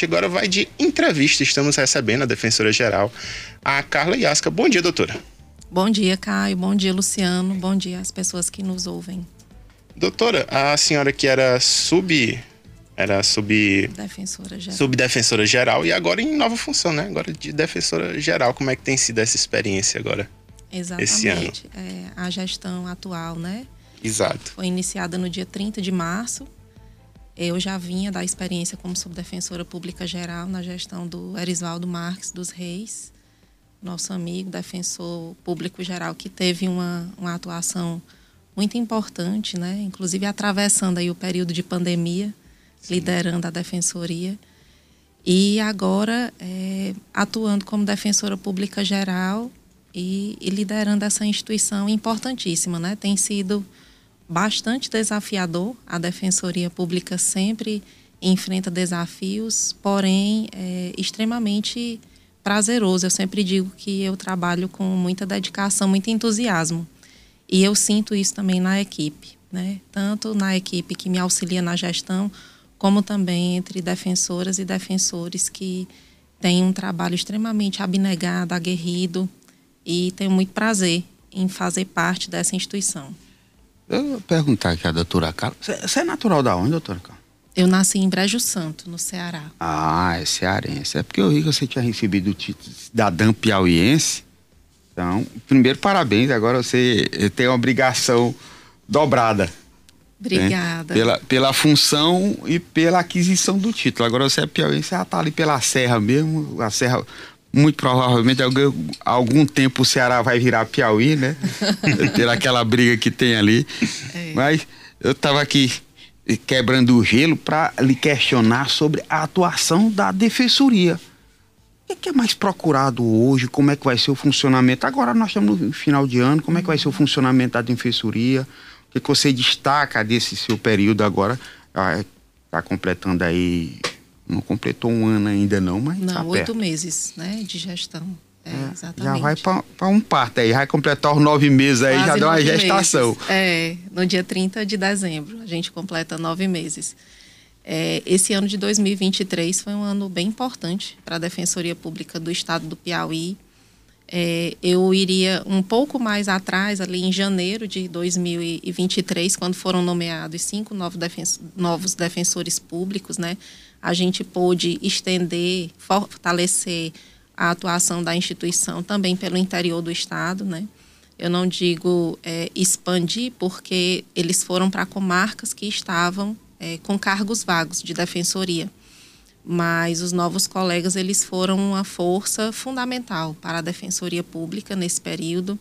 gente agora vai de entrevista. Estamos recebendo a defensora geral, a Carla Iasca. Bom dia, doutora. Bom dia, Caio. Bom dia, Luciano. Bom dia às pessoas que nos ouvem. Doutora, a senhora que era sub era sub defensora geral. subdefensora geral e agora em nova função, né? Agora de defensora geral. Como é que tem sido essa experiência agora? Exatamente. Esse ano. É, a gestão atual, né? Exato. Foi iniciada no dia 30 de março. Eu já vinha da experiência como subdefensora pública geral na gestão do Erisvaldo Marques dos Reis nosso amigo, defensor público geral, que teve uma, uma atuação muito importante, né? inclusive atravessando aí o período de pandemia, Sim. liderando a defensoria. E agora é, atuando como defensora pública geral e, e, liderando essa instituição importantíssima. Né? Tem sido bastante desafiador, a defensoria pública sempre enfrenta desafios, porém é, extremamente prazeroso. Eu sempre digo que eu trabalho com muita dedicação, muito entusiasmo. E eu sinto isso também na equipe, né? Tanto na equipe que me auxilia na gestão, como também entre defensoras e defensores que têm um trabalho extremamente abnegado, aguerrido e tenho muito prazer em fazer parte dessa instituição. Eu vou perguntar aqui a doutora Carla. Você é natural da onde, doutora Carla? Eu nasci em Brejo Santo, no Ceará. Ah, é cearense. É porque eu vi que você tinha recebido o título cidadã piauiense. Então, primeiro, parabéns. Agora você tem uma obrigação dobrada. Né? Obrigada. Né? Pela, pela função e pela aquisição do título. Agora você é piauiense, já está ali pela serra mesmo. A serra, muito provavelmente, algum, algum tempo o Ceará vai virar Piauí, né? Pela aquela briga que tem ali. É. Mas eu estava aqui quebrando o gelo para lhe questionar sobre a atuação da defensoria. O que é mais procurado hoje? Como é que vai ser o funcionamento? Agora nós estamos no final de ano, como é que vai ser o funcionamento da defensoria? O que, é que você destaca desse seu período agora? Está ah, completando aí, não completou um ano ainda não, mas Não, tá oito meses né, de gestão. É, é, já vai para um parto aí, vai completar os nove meses aí, Quase já deu uma gestação. Meses. É, no dia 30 de dezembro, a gente completa nove meses. É, esse ano de 2023 foi um ano bem importante para a Defensoria Pública do Estado do Piauí. É, eu iria um pouco mais atrás, ali em janeiro de 2023, quando foram nomeados cinco novos, novos defensores públicos, né? A gente pôde estender, fortalecer a atuação da instituição também pelo interior do estado, né? Eu não digo é, expandir, porque eles foram para comarcas que estavam é, com cargos vagos de defensoria. Mas os novos colegas, eles foram uma força fundamental para a defensoria pública nesse período.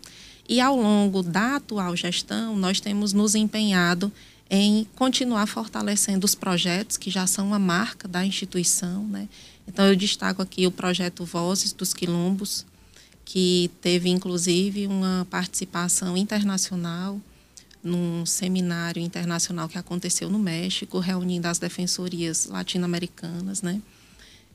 E ao longo da atual gestão, nós temos nos empenhado em continuar fortalecendo os projetos que já são uma marca da instituição, né? Então, eu destaco aqui o projeto Vozes dos Quilombos, que teve inclusive uma participação internacional num seminário internacional que aconteceu no México, reunindo as defensorias latino-americanas, né?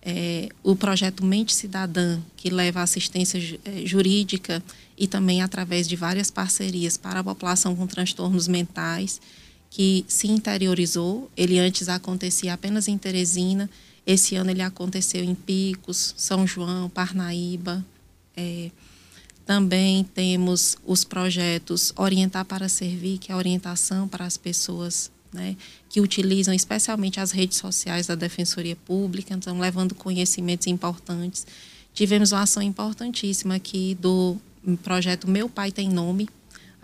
É, o projeto Mente Cidadã, que leva assistência é, jurídica e também através de várias parcerias para a população com transtornos mentais, que se interiorizou. Ele antes acontecia apenas em Teresina esse ano ele aconteceu em Picos, São João, Parnaíba. É, também temos os projetos Orientar para Servir, que é a orientação para as pessoas né, que utilizam especialmente as redes sociais da Defensoria Pública, então levando conhecimentos importantes. Tivemos uma ação importantíssima aqui do projeto Meu Pai Tem Nome,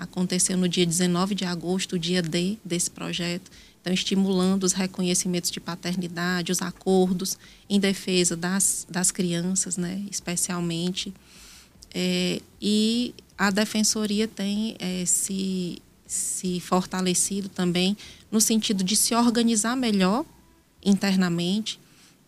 aconteceu no dia 19 de agosto, o dia D desse projeto, então, estimulando os reconhecimentos de paternidade, os acordos em defesa das, das crianças, né, especialmente. É, e a defensoria tem é, se, se fortalecido também no sentido de se organizar melhor internamente.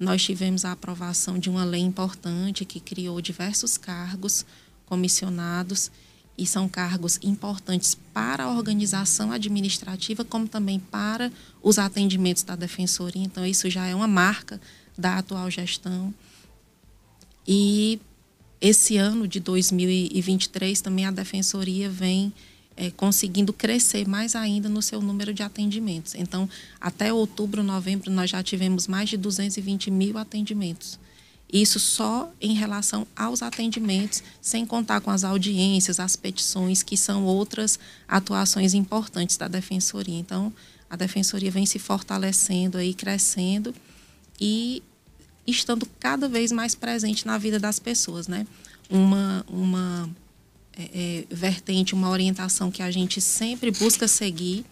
Nós tivemos a aprovação de uma lei importante que criou diversos cargos comissionados e são cargos importantes para a organização administrativa, como também para os atendimentos da defensoria. Então, isso já é uma marca da atual gestão. E esse ano de 2023 também a defensoria vem é, conseguindo crescer mais ainda no seu número de atendimentos. Então, até outubro, novembro, nós já tivemos mais de 220 mil atendimentos. Isso só em relação aos atendimentos, sem contar com as audiências, as petições, que são outras atuações importantes da Defensoria. Então, a Defensoria vem se fortalecendo aí, crescendo e estando cada vez mais presente na vida das pessoas, né? Uma, uma é, é, vertente, uma orientação que a gente sempre busca seguir,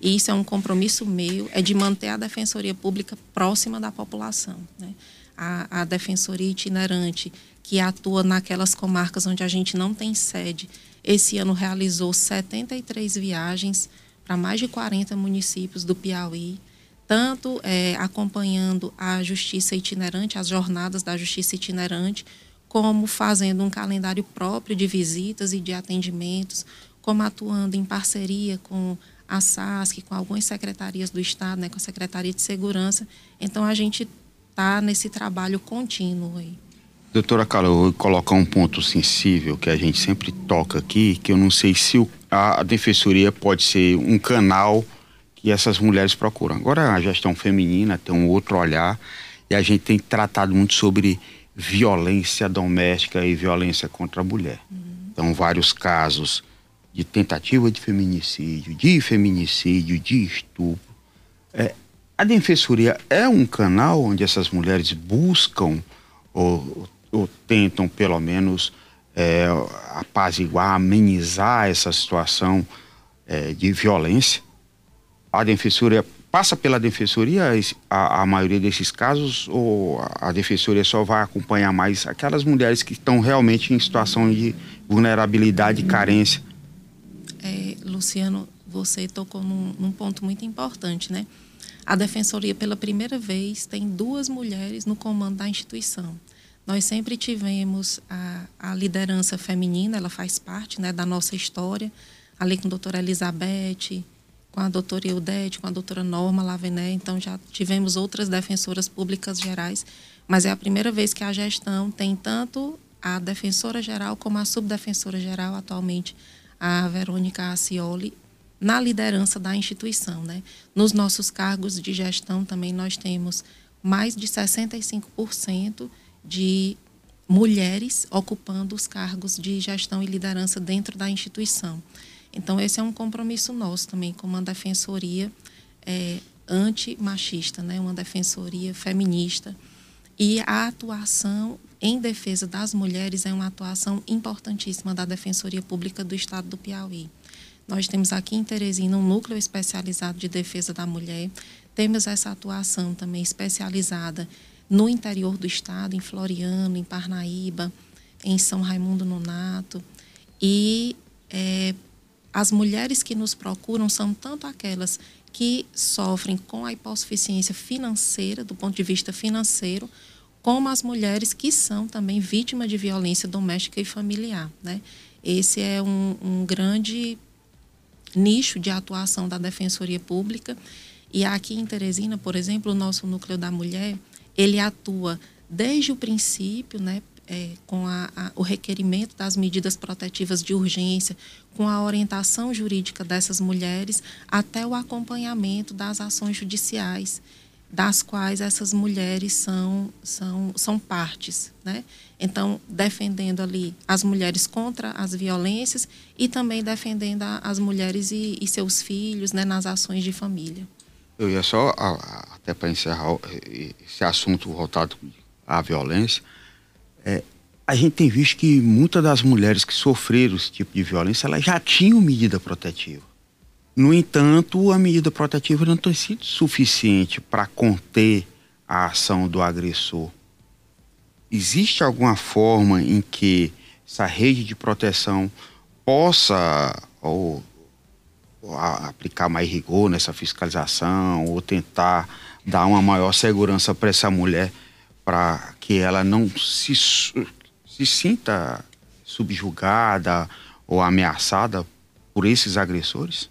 e isso é um compromisso meu, é de manter a Defensoria Pública próxima da população, né? A, a Defensoria Itinerante, que atua naquelas comarcas onde a gente não tem sede, esse ano realizou 73 viagens para mais de 40 municípios do Piauí, tanto é, acompanhando a justiça itinerante, as jornadas da justiça itinerante, como fazendo um calendário próprio de visitas e de atendimentos, como atuando em parceria com a SASC, com algumas secretarias do Estado, né, com a Secretaria de Segurança. Então, a gente está nesse trabalho contínuo aí. Doutora Carla, eu vou colocar um ponto sensível que a gente sempre toca aqui, que eu não sei se a defensoria pode ser um canal que essas mulheres procuram. Agora a gestão feminina tem um outro olhar e a gente tem tratado muito sobre violência doméstica e violência contra a mulher. Uhum. Então, vários casos de tentativa de feminicídio, de feminicídio, de estupro. É, a Defensoria é um canal onde essas mulheres buscam ou, ou tentam, pelo menos, é, apaziguar, amenizar essa situação é, de violência. A Defensoria passa pela Defensoria a, a, maioria desses casos ou a Defensoria só vai acompanhar mais aquelas mulheres que estão realmente em situação de vulnerabilidade e carência? É, Luciano, você tocou num, num ponto muito importante, né? A Defensoria, pela primeira vez, tem duas mulheres no comando da instituição. Nós sempre tivemos a, a liderança feminina, ela faz parte né, da nossa história, ali com a doutora Elizabeth, com a doutora Eudete, com a doutora Norma Lavené, então já tivemos outras defensoras públicas gerais, mas é a primeira vez que a gestão tem tanto a defensora geral como a subdefensora geral, atualmente a Verônica Acioli, na liderança da instituição. Né? Nos nossos cargos de gestão também nós temos mais de 65% de mulheres ocupando os cargos de gestão e liderança dentro da instituição. Então, esse é um compromisso nosso também, como uma defensoria é, antimachista, né? uma defensoria feminista. E a atuação em defesa das mulheres é uma atuação importantíssima da Defensoria Pública do Estado do Piauí. Nós temos aqui em Teresina um núcleo especializado de defesa da mulher. Temos essa atuação também especializada no interior do estado, em Floriano, em Parnaíba, em São Raimundo Nonato. E é, as mulheres que nos procuram são tanto aquelas que sofrem com a hipossuficiência financeira, do ponto de vista financeiro, como as mulheres que são também vítimas de violência doméstica e familiar. Né? Esse é um, um grande nicho de atuação da Defensoria Pública. E aqui em Teresina, por exemplo, o nosso núcleo da mulher, ele atua desde o princípio, né, é, com a, a, o requerimento das medidas protetivas de urgência, com a orientação jurídica dessas mulheres, até o acompanhamento das ações judiciais das quais essas mulheres são, são, são partes. Né? Então, defendendo ali as mulheres contra as violências e também defendendo as mulheres e, e seus filhos né, nas ações de família. Eu ia só, até para encerrar esse assunto voltado à violência, é, a gente tem visto que muitas das mulheres que sofreram esse tipo de violência, elas já tinham medida protetiva. No entanto, a medida protetiva não tem sido suficiente para conter a ação do agressor. Existe alguma forma em que essa rede de proteção possa ou, ou aplicar mais rigor nessa fiscalização ou tentar dar uma maior segurança para essa mulher para que ela não se, se sinta subjugada ou ameaçada por esses agressores?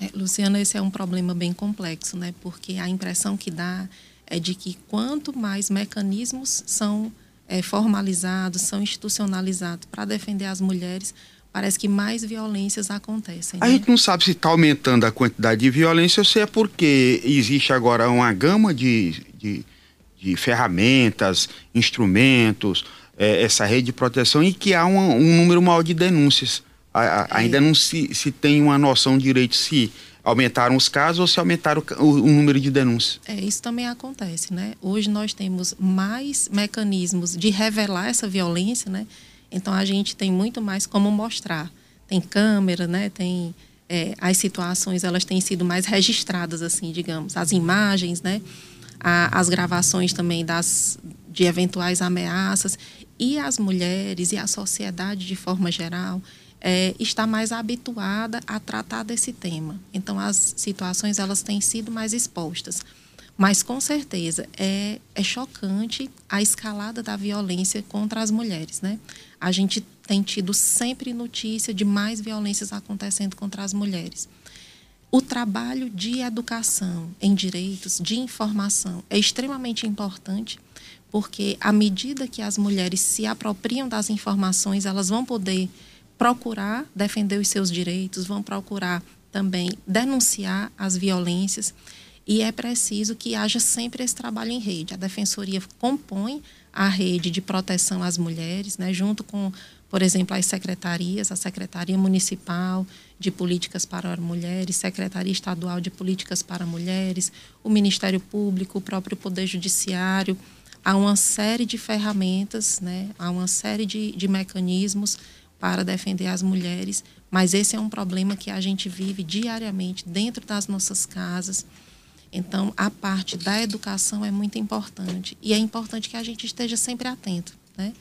É, Luciana, esse é um problema bem complexo, né? Porque a impressão que dá é de que quanto mais mecanismos são é, formalizados, são institucionalizados para defender as mulheres, parece que mais violências acontecem. A né? gente não sabe se está aumentando a quantidade de violência ou se é porque existe agora uma gama de, de, de ferramentas, instrumentos, é, essa rede de proteção e que há um, um número maior de denúncias. A, a. Ainda não se, se tem uma noção direito se aumentaram os casos ou se aumentaram o, o, número de denúncias. É, isso também acontece, né? Hoje nós temos mais mecanismos de revelar essa violência, né? Então a gente tem muito mais como mostrar. Tem câmera, né? Tem é, as situações elas têm sido mais registradas, assim, digamos, as imagens, né? A, as gravações também das de eventuais ameaças e as mulheres e a sociedade de forma geral é, está mais habituada a tratar desse tema. Então as situações elas têm sido mais expostas. Mas com certeza é, é chocante a escalada da violência contra as mulheres, né? A gente tem tido sempre notícia de mais violências acontecendo contra as mulheres. O trabalho de educação em direitos, de informação, é extremamente importante, porque à medida que as mulheres se apropriam das informações, elas vão poder procurar defender os seus direitos, vão procurar também denunciar as violências e é preciso que haja sempre esse trabalho em rede. A defensoria compõe a rede de proteção às mulheres, né, junto com, por exemplo, as secretarias, a Secretaria Municipal de Políticas para Mulheres, Secretaria Estadual de Políticas para Mulheres, o Ministério Público, o próprio Poder Judiciário. Há uma série de ferramentas, né, há uma série de, de mecanismos para defender as mulheres, mas esse é um problema que a gente vive diariamente dentro das nossas casas. Então, a parte da educação é muito importante e é importante que a gente esteja sempre atento, né?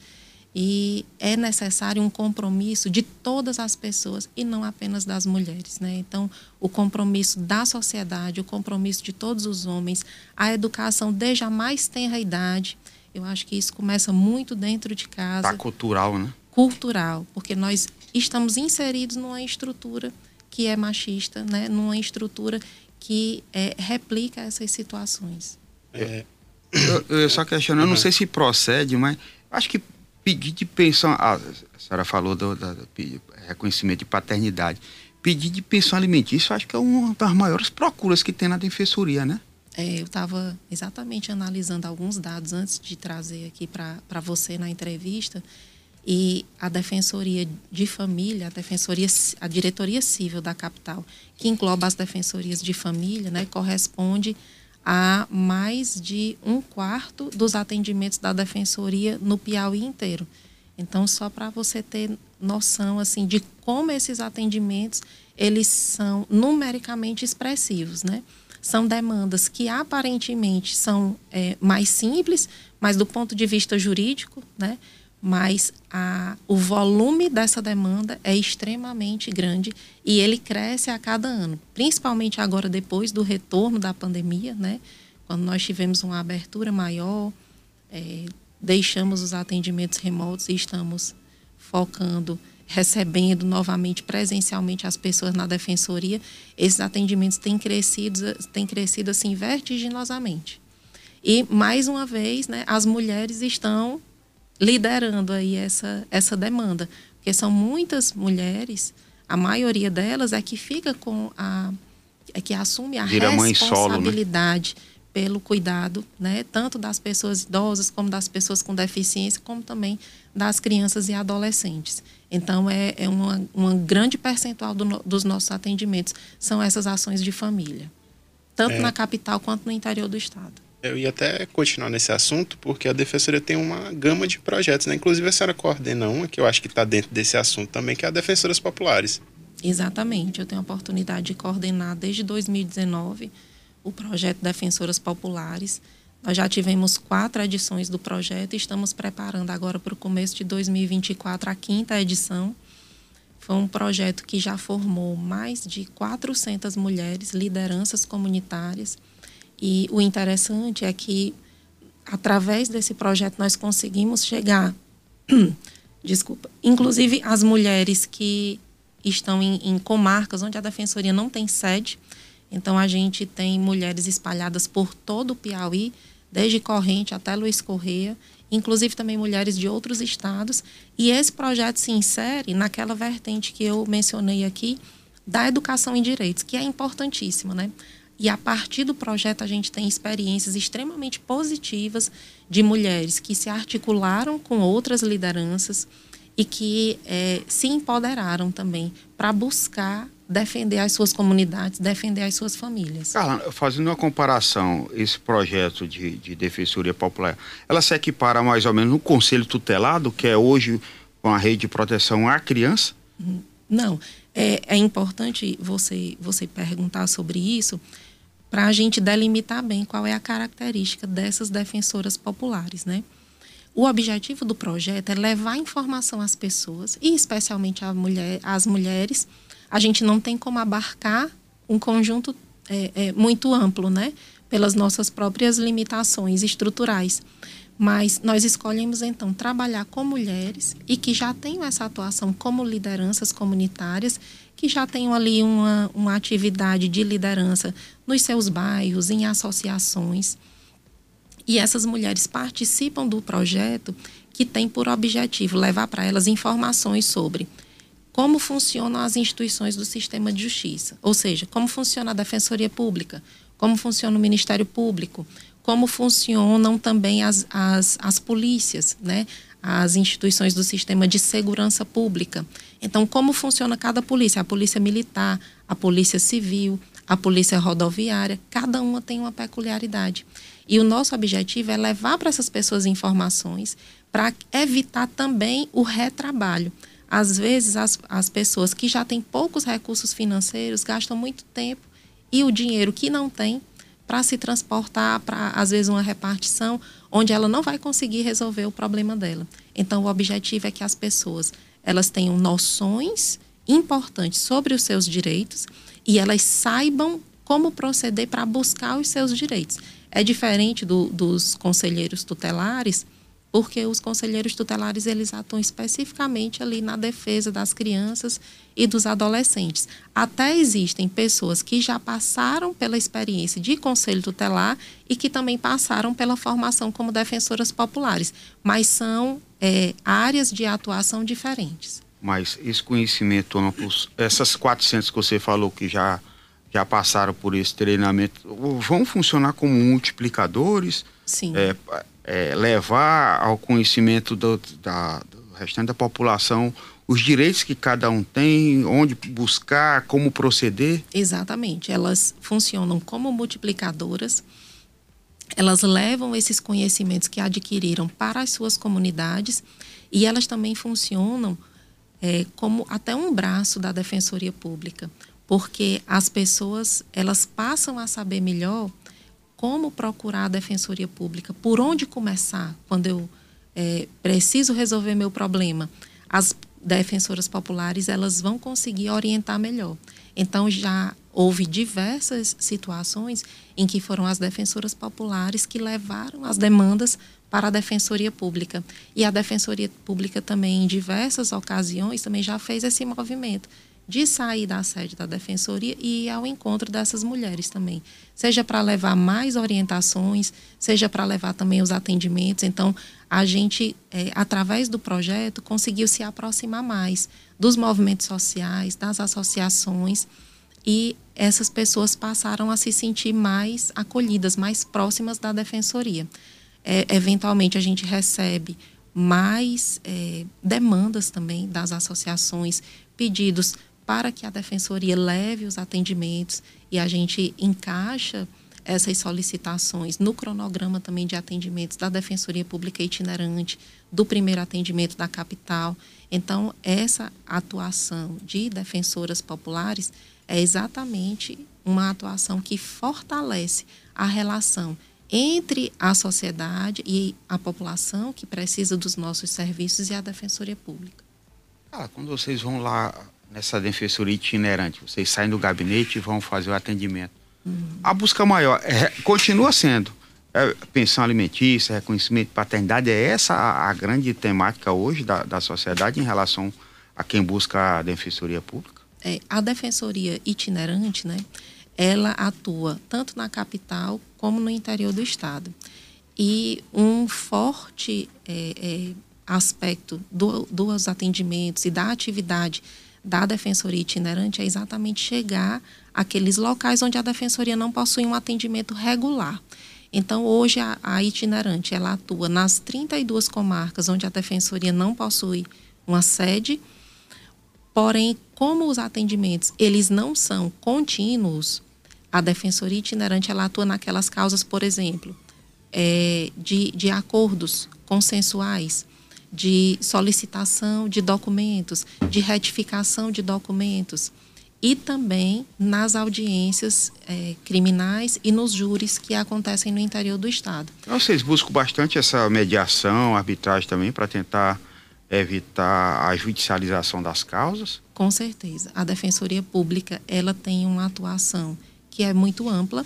E é necessário um compromisso de todas as pessoas e não apenas das mulheres, né? Então, o compromisso da sociedade, o compromisso de todos os homens, a educação desde a mais tenra idade. Eu acho que isso começa muito dentro de casa. Tá cultural, né? Cultural, porque nós estamos inseridos numa estrutura que é machista, né? numa estrutura que é, replica essas situações. É. Eu, eu só questiono, eu não sei se procede, mas acho que pedir de pensão. Ah, a senhora falou do, do, do, reconhecimento de paternidade. Pedir de pensão alimentícia, acho que é uma das maiores procuras que tem na defensoria, né? É, eu estava exatamente analisando alguns dados antes de trazer aqui para você na entrevista e a Defensoria de Família, a Defensoria, a Diretoria Civil da capital, que engloba as defensorias de família, né, corresponde a mais de um quarto dos atendimentos da Defensoria no Piauí inteiro. Então, só para você ter noção assim de como esses atendimentos eles são numericamente expressivos, né? São demandas que aparentemente são é, mais simples, mas do ponto de vista jurídico, né? Mas a, o volume dessa demanda é extremamente grande e ele cresce a cada ano, principalmente agora depois do retorno da pandemia, né? Quando nós tivemos uma abertura maior, é, deixamos os atendimentos remotos e estamos focando, recebendo novamente presencialmente as pessoas na defensoria, esses atendimentos têm crescido, têm crescido assim vertiginosamente. E mais uma vez, né, as mulheres estão liderando aí essa, essa demanda. Porque são muitas mulheres, a maioria delas é que fica com a. é que assume a Vira responsabilidade solo, né? pelo cuidado, né? Tanto das pessoas idosas, como das pessoas com deficiência, como também das crianças e adolescentes. Então, é, é uma, uma grande percentual do, dos nossos atendimentos são essas ações de família, tanto é. na capital quanto no interior do estado. Eu ia até continuar nesse assunto, porque a Defensoria tem uma gama de projetos, né? Inclusive a senhora coordena uma, que eu acho que está dentro desse assunto também, que é a Defensoras Populares. Exatamente. Eu tenho a oportunidade de coordenar desde 2019 o projeto Defensoras Populares. Nós já tivemos quatro edições do projeto e estamos preparando agora para o começo de 2024 a quinta edição. Foi um projeto que já formou mais de 400 mulheres, lideranças comunitárias, e o interessante é que, através desse projeto, nós conseguimos chegar, desculpa, inclusive as mulheres que estão em, em comarcas onde a defensoria não tem sede. Então, a gente tem mulheres espalhadas por todo o Piauí, desde Corrente até Luiz Correia, inclusive também mulheres de outros estados. E esse projeto se insere naquela vertente que eu mencionei aqui da educação em direitos, que é importantíssima, né? E a partir do projeto a gente tem experiências extremamente positivas de mulheres que se articularam com outras lideranças e que é, se empoderaram também para buscar defender as suas comunidades, defender as suas famílias. Carla, fazendo uma comparação, esse projeto de, de defensoria popular, ela se equipara mais ou menos no conselho tutelado, que é hoje uma rede de proteção à criança? Não, é, é importante você, você perguntar sobre isso para a gente delimitar bem qual é a característica dessas defensoras populares, né? O objetivo do projeto é levar informação às pessoas, e especialmente mulher, às mulheres, a gente não tem como abarcar um conjunto é, é, muito amplo, né? Pelas nossas próprias limitações estruturais. Mas nós escolhemos, então, trabalhar com mulheres e que já tenham essa atuação como lideranças comunitárias, que já tenham ali uma, uma atividade de liderança nos seus bairros, em associações. E essas mulheres participam do projeto que tem por objetivo levar para elas informações sobre como funcionam as instituições do sistema de justiça, ou seja, como funciona a Defensoria Pública, como funciona o Ministério Público, como funcionam também as, as, as polícias, né? as instituições do sistema de segurança pública. Então, como funciona cada polícia? A polícia militar, a polícia civil, a polícia rodoviária, cada uma tem uma peculiaridade. E o nosso objetivo é levar para essas pessoas informações para evitar também o retrabalho às vezes as, as pessoas que já têm poucos recursos financeiros gastam muito tempo e o dinheiro que não tem para se transportar para, às vezes, uma repartição onde ela não vai conseguir resolver o problema dela. Então, o objetivo é que as pessoas elas tenham noções importantes sobre os seus direitos e elas saibam como proceder para buscar os seus direitos. É diferente do, dos conselheiros tutelares, porque os conselheiros tutelares eles atuam especificamente ali na defesa das crianças e dos adolescentes. Até existem pessoas que já passaram pela experiência de conselho tutelar e que também passaram pela formação como defensoras populares, mas são é, áreas de atuação diferentes. Mas esse conhecimento amplo, essas 400 que você falou que já já passaram por esse treinamento, vão funcionar como multiplicadores? Sim. É, é, levar ao conhecimento do, da, do restante da população os direitos que cada um tem, onde buscar, como proceder? Exatamente. Elas funcionam como multiplicadoras. Elas levam esses conhecimentos que adquiriram para as suas comunidades e elas também funcionam é, como até um braço da defensoria pública, porque as pessoas elas passam a saber melhor como procurar a defensoria pública, por onde começar quando eu é, preciso resolver meu problema. As defensoras populares elas vão conseguir orientar melhor. Então já houve diversas situações em que foram as defensoras populares que levaram as demandas para a defensoria pública e a defensoria pública também em diversas ocasiões também já fez esse movimento de sair da sede da defensoria e ir ao encontro dessas mulheres também. Seja para levar mais orientações, seja para levar também os atendimentos. Então, a gente, é, através do projeto, conseguiu se aproximar mais dos movimentos sociais, das associações, e essas pessoas passaram a se sentir mais acolhidas, mais próximas da defensoria. É, eventualmente, a gente recebe mais é, demandas também das associações, pedidos para que a defensoria leve os atendimentos e a gente encaixa essas solicitações no cronograma também de atendimentos da Defensoria Pública Itinerante, do primeiro atendimento da capital. Então, essa atuação de defensoras populares é exatamente uma atuação que fortalece a relação entre a sociedade e a população que precisa dos nossos serviços e a Defensoria Pública. Quando vocês vão lá nessa defensoria itinerante. Vocês saem do gabinete e vão fazer o atendimento. Uhum. A busca maior é, continua sendo é, pensão alimentícia, reconhecimento de paternidade. É essa a, a grande temática hoje da, da sociedade em relação a quem busca a defensoria pública? É, a defensoria itinerante, né? Ela atua tanto na capital como no interior do estado. E um forte é, é, aspecto do, dos atendimentos e da atividade da defensoria itinerante é exatamente chegar àqueles locais onde a defensoria não possui um atendimento regular. Então, hoje, a, a itinerante ela atua nas 32 comarcas onde a defensoria não possui uma sede, porém, como os atendimentos eles não são contínuos, a defensoria itinerante ela atua naquelas causas, por exemplo, é, de, de acordos consensuais, de solicitação de documentos, de retificação de documentos e também nas audiências é, criminais e nos júris que acontecem no interior do Estado. Então, vocês buscam bastante essa mediação, arbitragem também para tentar evitar a judicialização das causas? Com certeza. A Defensoria Pública ela tem uma atuação que é muito ampla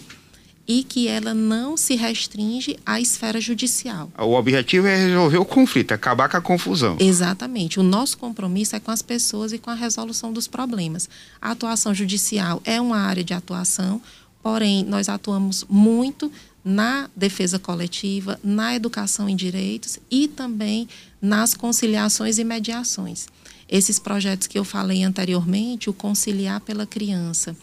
e que ela não se restringe à esfera judicial. O objetivo é resolver o conflito, é acabar com a confusão. Exatamente. O nosso compromisso é com as pessoas e com a resolução dos problemas. A atuação judicial é uma área de atuação, porém, nós atuamos muito na defesa coletiva, na educação em direitos e também nas conciliações e mediações. Esses projetos que eu falei anteriormente, o Conciliar pela Criança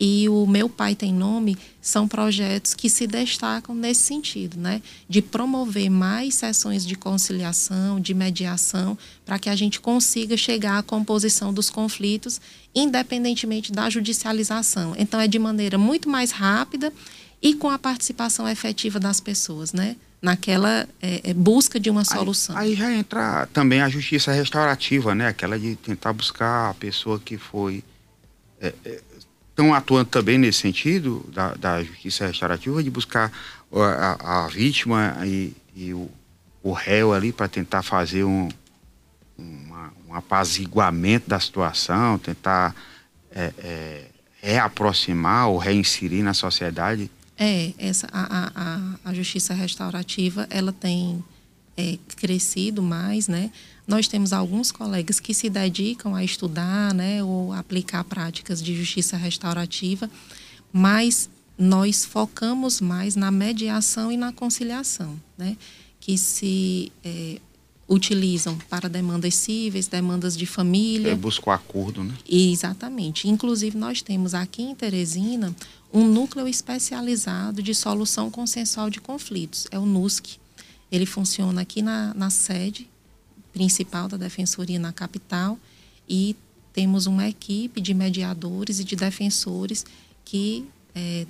e o Meu Pai Tem Nome são projetos que se destacam nesse sentido, né? De promover mais sessões de conciliação, de mediação, para que a gente consiga chegar à composição dos conflitos, independentemente da judicialização. Então, é de maneira muito mais rápida e com a participação efetiva das pessoas, né? Naquela é, é busca de uma solução. Aí, aí, já entra também a justiça restaurativa, né? Aquela de tentar buscar a pessoa que foi. É, é estão atuando também nesse sentido da, da justiça restaurativa de buscar a, a vítima e, e o, o, réu ali para tentar fazer um, uma, um apaziguamento da situação, tentar é, é, reaproximar ou reinserir na sociedade? É, essa, a, a, a justiça restaurativa ela tem é, crescido mais, né? Nós temos alguns colegas que se dedicam a estudar, né, ou aplicar práticas de justiça restaurativa, mas nós focamos mais na mediação e na conciliação, né, que se é, utilizam para demandas cíveis, demandas de família. É, busca o acordo, né? Exatamente. Inclusive, nós temos aqui em Teresina um núcleo especializado de solução consensual de conflitos, é o NUSC. Ele funciona aqui na, na sede principal da Defensoria na capital e temos uma equipe de mediadores e de defensores que é,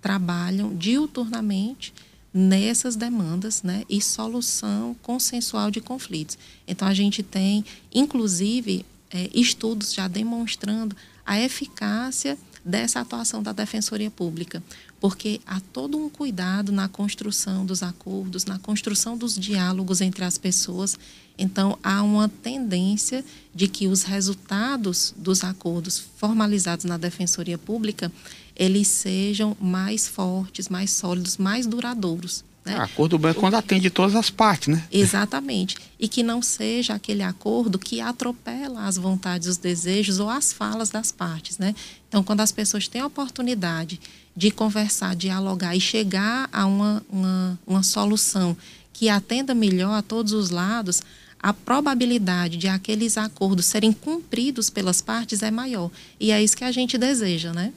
trabalham diuturnamente nessas demandas né, e solução consensual de conflitos. Então, a gente tem, inclusive, é, estudos já demonstrando a eficácia dessa atuação da Defensoria Pública, porque há todo um cuidado na construção dos acordos, na construção dos diálogos entre as pessoas. Então, há uma tendência de que os resultados dos acordos formalizados na Defensoria Pública eles sejam mais fortes, mais sólidos, mais duradouros. Né? Ah, acordo bom é quando atende todas as partes, né? Exatamente. E que não seja aquele acordo que atropela as vontades, os desejos ou as falas das partes, né? Então, quando as pessoas têm a oportunidade de conversar, dialogar e chegar a uma, uma, uma solução que atenda melhor a todos os lados, a probabilidade de aqueles acordos serem cumpridos pelas partes é maior. E é isso que a gente deseja, né?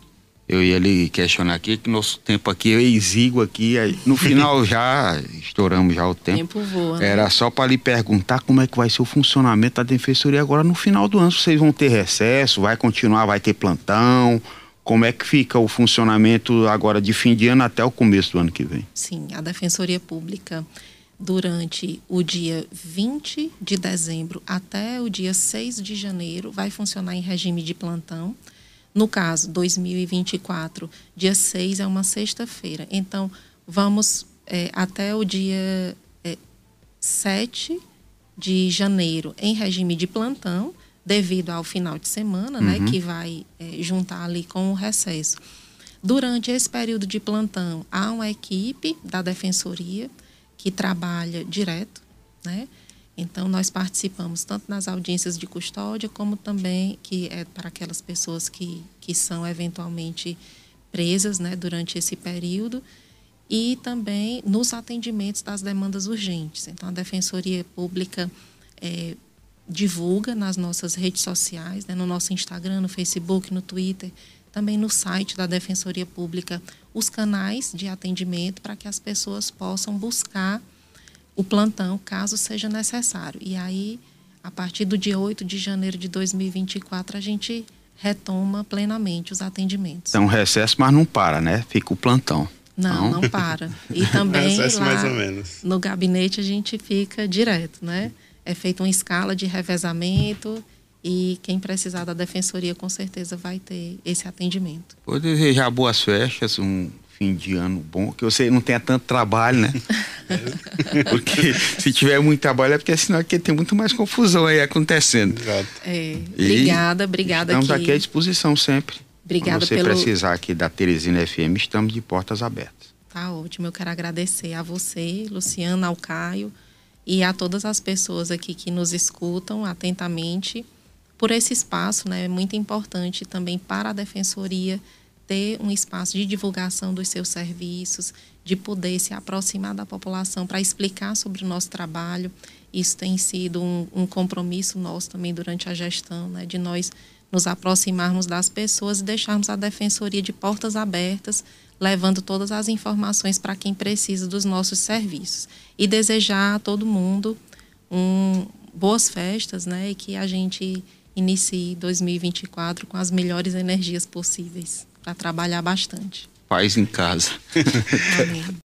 Eu ia lhe questionar aqui, que nosso tempo aqui é exíguo aqui. No final já estouramos já o tempo. tempo voa, né? Era só para lhe perguntar como é que vai ser o funcionamento da defensoria agora no final do ano. Vocês vão ter recesso, vai continuar, vai ter plantão. Como é que fica o funcionamento agora de fim de ano até o começo do ano que vem? Sim, a Defensoria Pública, durante o dia 20 de dezembro até o dia 6 de janeiro, vai funcionar em regime de plantão. No caso, 2024, dia 6 é uma sexta-feira. Então, vamos é, até o dia é, 7 de janeiro em regime de plantão devido ao final de semana, né, uhum. né, que vai é, juntar ali com o recesso. Durante esse período de plantão, há uma equipe da defensoria que trabalha direto, né? Então nós participamos tanto nas audiências de custódia como também que é para aquelas pessoas que, que são eventualmente presas, né, durante esse período e também nos atendimentos das demandas urgentes. Então, a Defensoria Pública é, divulga nas nossas redes sociais, né, no nosso Instagram, no Facebook, no Twitter, também no site da Defensoria Pública, os canais de atendimento para que as pessoas possam buscar o plantão caso seja necessário. E aí, a partir do dia 8 de janeiro de 2024, a gente retoma plenamente os atendimentos. Então, recesso, mas não para, né? Fica o plantão. Não, não, não para. E também lá no gabinete a gente fica direto, né? É feita uma escala de revezamento e quem precisar da defensoria com certeza vai ter esse atendimento. Vou desejar boas festas, um fim de ano bom, que você não tenha tanto trabalho, né? porque se tiver muito trabalho é porque senão aqui tem muito mais confusão aí acontecendo. Exato. É, obrigada, obrigada. Estamos aqui. aqui à disposição sempre. Obrigada Quando você pelo... precisar aqui da Teresina FM, estamos de portas abertas. Tá ótimo. Eu quero agradecer a você, Luciana, ao Caio e a todas as pessoas aqui que nos escutam atentamente por esse espaço, né? É muito importante também para a defensoria ter um espaço de divulgação dos seus serviços, de poder se aproximar da população para explicar sobre o nosso trabalho. Isso tem sido um, um compromisso nosso também durante a gestão, né? De nós nos aproximarmos das pessoas e deixarmos a defensoria de portas abertas, levando todas as informações para quem precisa dos nossos serviços. E desejar a todo mundo um, boas festas, né? E que a gente inicie 2024 com as melhores energias possíveis para trabalhar bastante. Paz em casa. Amém.